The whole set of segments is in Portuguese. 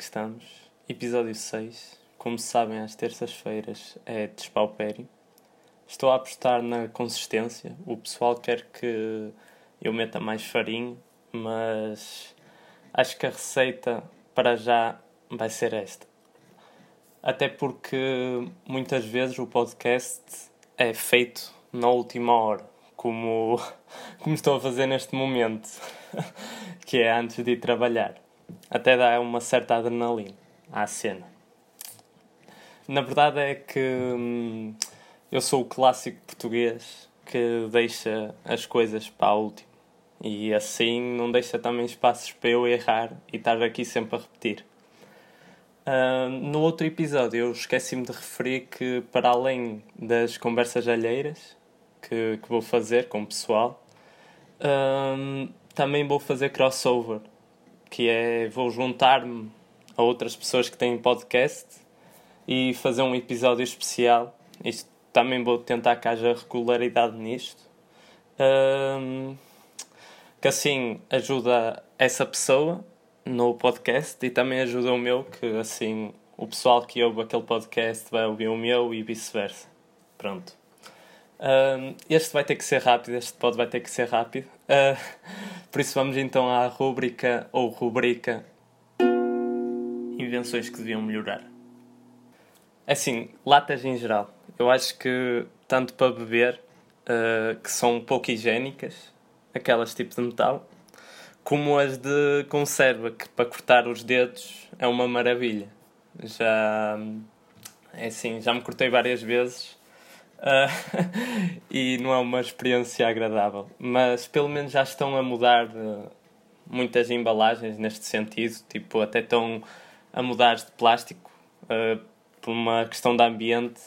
que estamos? Episódio 6. Como sabem, às terças-feiras é despaupério. Estou a apostar na consistência. O pessoal quer que eu meta mais farinha, mas acho que a receita para já vai ser esta. Até porque muitas vezes o podcast é feito na última hora, como, como estou a fazer neste momento, que é antes de ir trabalhar. Até dá uma certa adrenalina à cena. Na verdade é que hum, eu sou o clássico português que deixa as coisas para a última. E assim não deixa também espaços para eu errar e estar aqui sempre a repetir. Uh, no outro episódio eu esqueci-me de referir que para além das conversas alheiras que, que vou fazer com o pessoal, uh, também vou fazer crossover, que é vou juntar-me a outras pessoas que têm podcast e fazer um episódio especial. Isto também vou tentar que haja regularidade nisto. Uh, que assim ajuda essa pessoa no podcast e também ajuda o meu, que assim o pessoal que ouve aquele podcast vai ouvir o meu e vice-versa. Pronto. Uh, este vai ter que ser rápido, este pod vai ter que ser rápido. Uh, por isso vamos então à rúbrica ou rubrica Invenções que deviam melhorar. Assim, latas em geral. Eu acho que tanto para beber, uh, que são pouco higiênicas, aquelas tipo de metal, como as de conserva, que para cortar os dedos é uma maravilha. Já é assim, já me cortei várias vezes uh, e não é uma experiência agradável. Mas pelo menos já estão a mudar uh, muitas embalagens neste sentido, tipo, até estão a mudar de plástico uh, por uma questão de ambiente.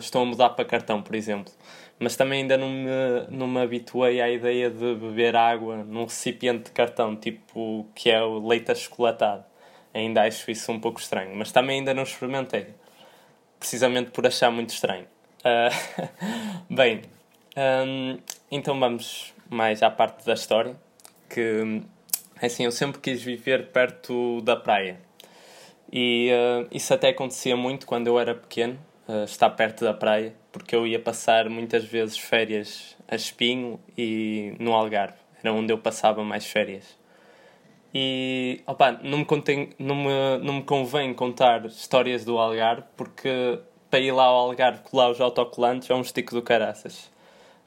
estão a mudar para cartão, por exemplo mas também ainda não me, não me habituei à ideia de beber água num recipiente de cartão, tipo que é o leite achocolatado. Ainda acho isso um pouco estranho, mas também ainda não experimentei, precisamente por achar muito estranho. Uh, bem, um, então vamos mais à parte da história, que assim, eu sempre quis viver perto da praia. E uh, isso até acontecia muito quando eu era pequeno, uh, estar perto da praia porque eu ia passar muitas vezes férias a Espinho e no Algarve. Era onde eu passava mais férias. E opa, não, me contém, não, me, não me convém contar histórias do Algarve porque para ir lá ao Algarve colar os autocolantes é um estico do caraças.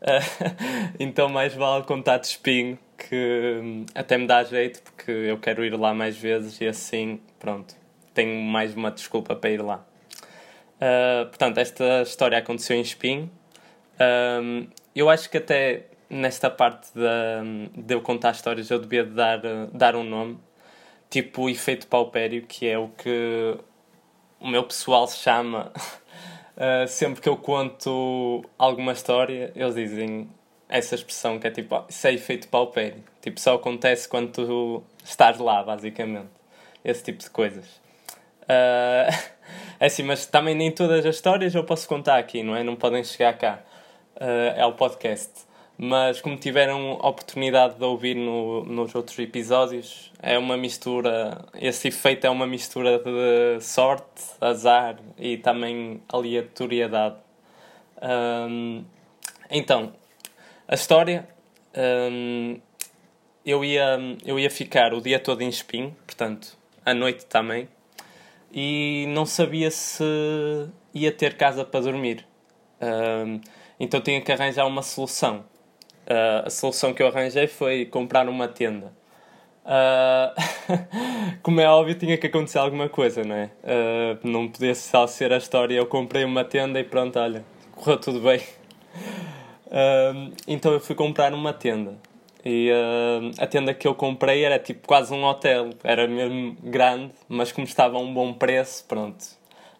então mais vale contar de espinho que hum, até me dá jeito porque eu quero ir lá mais vezes e assim, pronto, tenho mais uma desculpa para ir lá. Uh, portanto, esta história aconteceu em Espinho. Um, eu acho que até nesta parte de, de eu contar histórias eu devia dar, dar um nome, tipo o efeito paupério, que é o que o meu pessoal chama. Uh, sempre que eu conto alguma história, eles dizem essa expressão que é tipo, oh, isso é efeito paupério. Tipo, só acontece quando tu estás lá, basicamente. Esse tipo de coisas. Uh, É assim, mas também nem todas as histórias eu posso contar aqui, não é? Não podem chegar cá uh, ao podcast. Mas como tiveram oportunidade de ouvir no, nos outros episódios, é uma mistura. Esse efeito é uma mistura de sorte, azar e também aleatoriedade. Um, então, a história. Um, eu, ia, eu ia ficar o dia todo em espinho, portanto, à noite também e não sabia se ia ter casa para dormir. Uh, então tinha que arranjar uma solução. Uh, a solução que eu arranjei foi comprar uma tenda. Uh, como é óbvio, tinha que acontecer alguma coisa, não é? Uh, não podia só ser a história. Eu comprei uma tenda e pronto, olha, correu tudo bem. então eu fui comprar uma tenda. E uh, a tenda que eu comprei era tipo quase um hotel, era mesmo grande, mas como estava a um bom preço, pronto.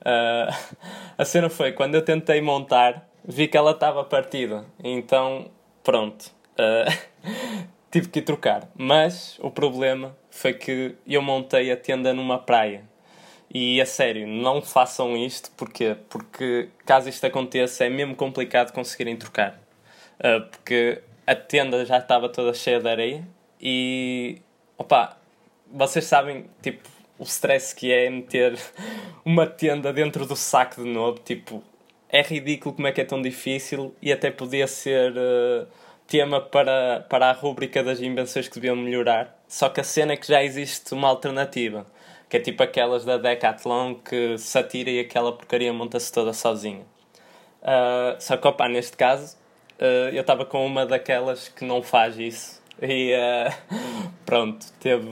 Uh, a cena foi quando eu tentei montar, vi que ela estava partida, então pronto, uh, tive que trocar. Mas o problema foi que eu montei a tenda numa praia. E a sério, não façam isto, porquê? Porque caso isto aconteça é mesmo complicado conseguirem trocar. porque a tenda já estava toda cheia de areia e opa, vocês sabem, tipo, o stress que é meter uma tenda dentro do saco de novo. Tipo, é ridículo como é que é tão difícil e até podia ser uh, tema para, para a rúbrica das invenções que deviam melhorar. Só que a cena é que já existe uma alternativa, que é tipo aquelas da Decathlon que se atira e aquela porcaria monta-se toda sozinha. Uh, só que, opa, neste caso, uh, eu estava com uma daquelas que não faz isso. E pronto, teve,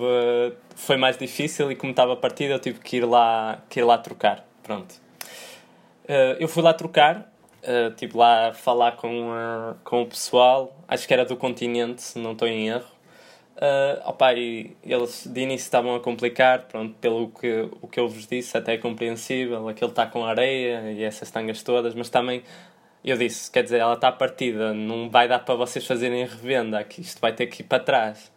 foi mais difícil e como estava partida eu tive que ir lá, que ir lá trocar. Pronto. Eu fui lá trocar, tive lá falar com, com o pessoal, acho que era do continente, se não estou em erro. Uh, opa, e eles de início estavam a complicar, pronto, pelo que, o que eu vos disse, até é compreensível. Aquele está com areia e essas tangas todas, mas também eu disse, quer dizer, ela está partida, não vai dar para vocês fazerem revenda, que isto vai ter que ir para trás.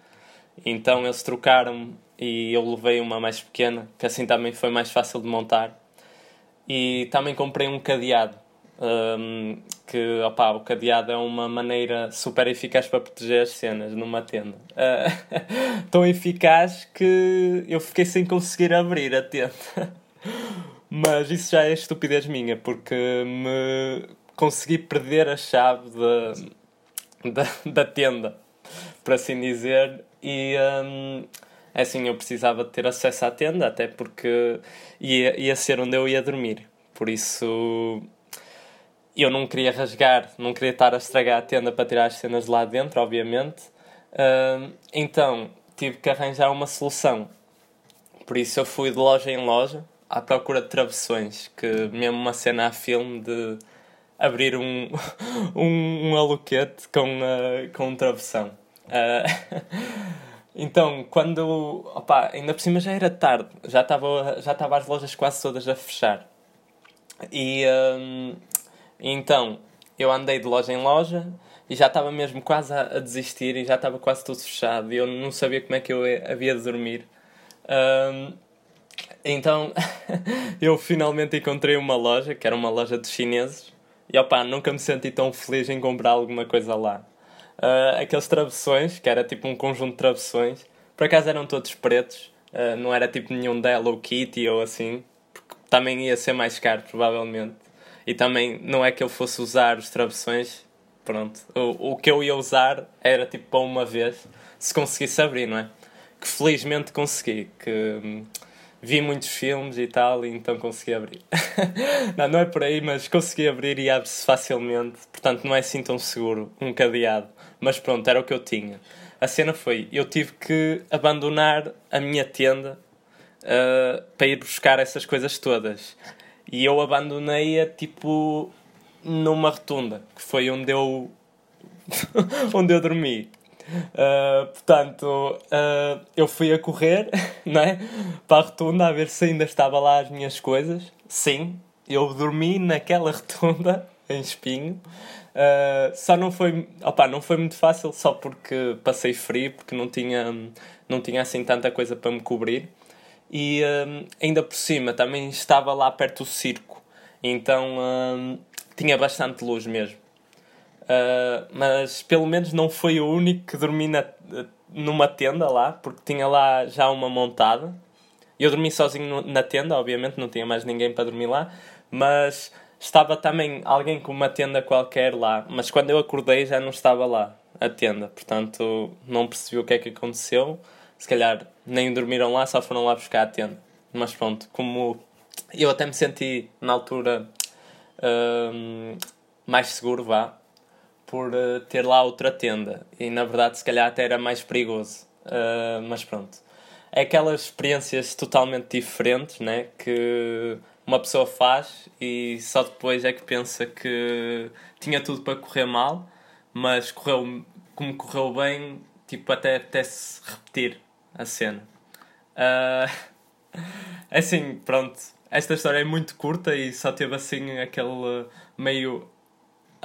Então eles trocaram e eu levei uma mais pequena, que assim também foi mais fácil de montar. E também comprei um cadeado, um, que opa, o cadeado é uma maneira super eficaz para proteger as cenas numa tenda. Uh, tão eficaz que eu fiquei sem conseguir abrir a tenda. Mas isso já é estupidez minha, porque me consegui perder a chave da, da, da tenda, por assim dizer, e um, é assim eu precisava ter acesso à tenda, até porque ia, ia ser onde eu ia dormir. Por isso eu não queria rasgar, não queria estar a estragar a tenda para tirar as cenas de lá dentro, obviamente. Uh, então tive que arranjar uma solução. Por isso eu fui de loja em loja à procura de travessões, que mesmo uma cena a filme de abrir um, um, um aluquete com, uh, com um travessão. Uh, então, quando. Opa, ainda por cima já era tarde, já estava já estava as lojas quase todas a fechar. E um, então eu andei de loja em loja e já estava mesmo quase a, a, desistir e já estava quase tudo fechado e eu não sabia como é que eu havia de dormir. Um, então eu finalmente encontrei uma loja, que era uma loja de chineses, e opá, nunca me senti tão feliz em comprar alguma coisa lá. Uh, aqueles travessões, que era tipo um conjunto de travessões, por acaso eram todos pretos, uh, não era tipo nenhum da Hello Kitty ou assim, porque também ia ser mais caro, provavelmente. E também não é que eu fosse usar os travessões, pronto. O, o que eu ia usar era tipo para uma vez, se conseguisse abrir, não é? Que felizmente consegui, que hum, vi muitos filmes e tal, e então consegui abrir. não, não é por aí, mas consegui abrir e abre-se facilmente, portanto não é assim tão seguro, um cadeado. Mas pronto, era o que eu tinha. A cena foi, eu tive que abandonar a minha tenda uh, para ir buscar essas coisas todas. E eu abandonei-a tipo numa rotunda, que foi onde eu onde eu dormi. Uh, portanto, uh, eu fui a correr não é? para a rotunda a ver se ainda estava lá as minhas coisas. Sim, eu dormi naquela rotunda em espinho. Uh, só não foi, opa, não foi muito fácil, só porque passei frio, porque não tinha, não tinha assim tanta coisa para me cobrir e um, ainda por cima também estava lá perto do circo, então um, tinha bastante luz mesmo. Uh, mas pelo menos não foi o único que dormi na, numa tenda lá, porque tinha lá já uma montada. Eu dormi sozinho na tenda, obviamente, não tinha mais ninguém para dormir lá, mas estava também alguém com uma tenda qualquer lá. Mas quando eu acordei já não estava lá a tenda, portanto não percebi o que é que aconteceu se calhar nem dormiram lá, só foram lá buscar a tenda. Mas pronto, como eu até me senti na altura uh, mais seguro, vá, por uh, ter lá outra tenda. E na verdade, se calhar até era mais perigoso. Uh, mas pronto. É aquelas experiências totalmente diferentes, né? Que uma pessoa faz e só depois é que pensa que tinha tudo para correr mal, mas correu como correu bem, tipo, até, até se repetir a cena. Uh, assim, pronto. Esta história é muito curta e só teve assim aquele meio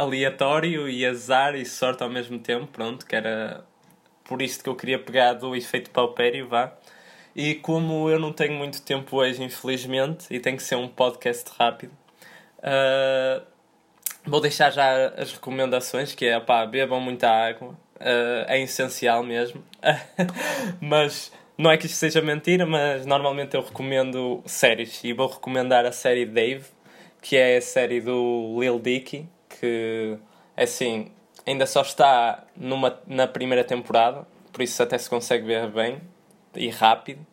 aleatório e azar e sorte ao mesmo tempo, pronto, que era por isto que eu queria pegar do efeito paupério, vá. E como eu não tenho muito tempo hoje, infelizmente, e tem que ser um podcast rápido, uh, vou deixar já as recomendações, que é, pá, bebam muita água, uh, é essencial mesmo. Mas não é que isto seja mentira, mas normalmente eu recomendo séries e vou recomendar a série Dave, que é a série do Lil Dicky, que assim ainda só está numa, na primeira temporada, por isso até se consegue ver bem e rápido.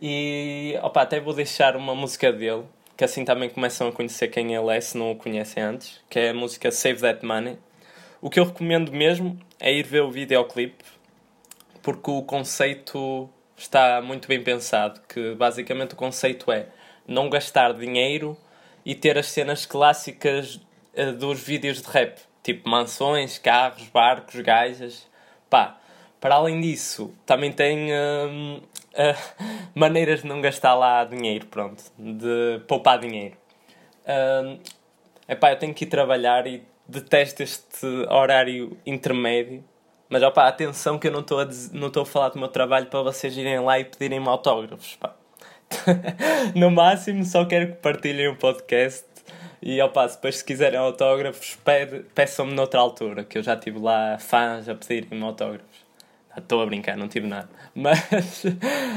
E opa, até vou deixar uma música dele, que assim também começam a conhecer quem ele é, se não o conhecem antes, que é a música Save That Money. O que eu recomendo mesmo é ir ver o videoclipe, porque o conceito está muito bem pensado, que basicamente o conceito é não gastar dinheiro e ter as cenas clássicas uh, dos vídeos de rap, tipo mansões, carros, barcos, gajas, pá. Para além disso, também tem uh, uh, maneiras de não gastar lá dinheiro, pronto, de poupar dinheiro. Uh, epá, eu tenho que ir trabalhar e detesto este horário intermédio mas opa, atenção que eu não estou a, a falar do meu trabalho para vocês irem lá e pedirem-me autógrafos. No máximo só quero que partilhem o podcast e opa, depois se quiserem autógrafos peçam-me noutra altura, que eu já tive lá fãs a pedirem-me autógrafos. Estou a brincar, não tive nada. Mas,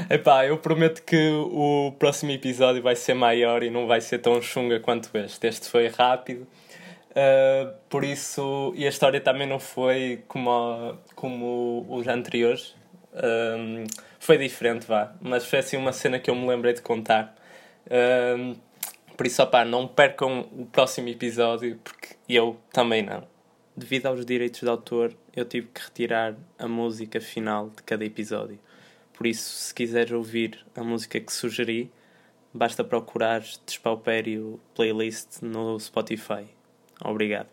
epá, eu prometo que o próximo episódio vai ser maior e não vai ser tão chunga quanto este. Este foi rápido Uh, por isso, e a história também não foi como, como os anteriores. Um, foi diferente, vá. Mas foi assim uma cena que eu me lembrei de contar. Um, por isso, opá, não percam o próximo episódio, porque eu também não. Devido aos direitos de autor, eu tive que retirar a música final de cada episódio. Por isso, se quiseres ouvir a música que sugeri, basta procurar Despaupério Playlist no Spotify. Obrigado.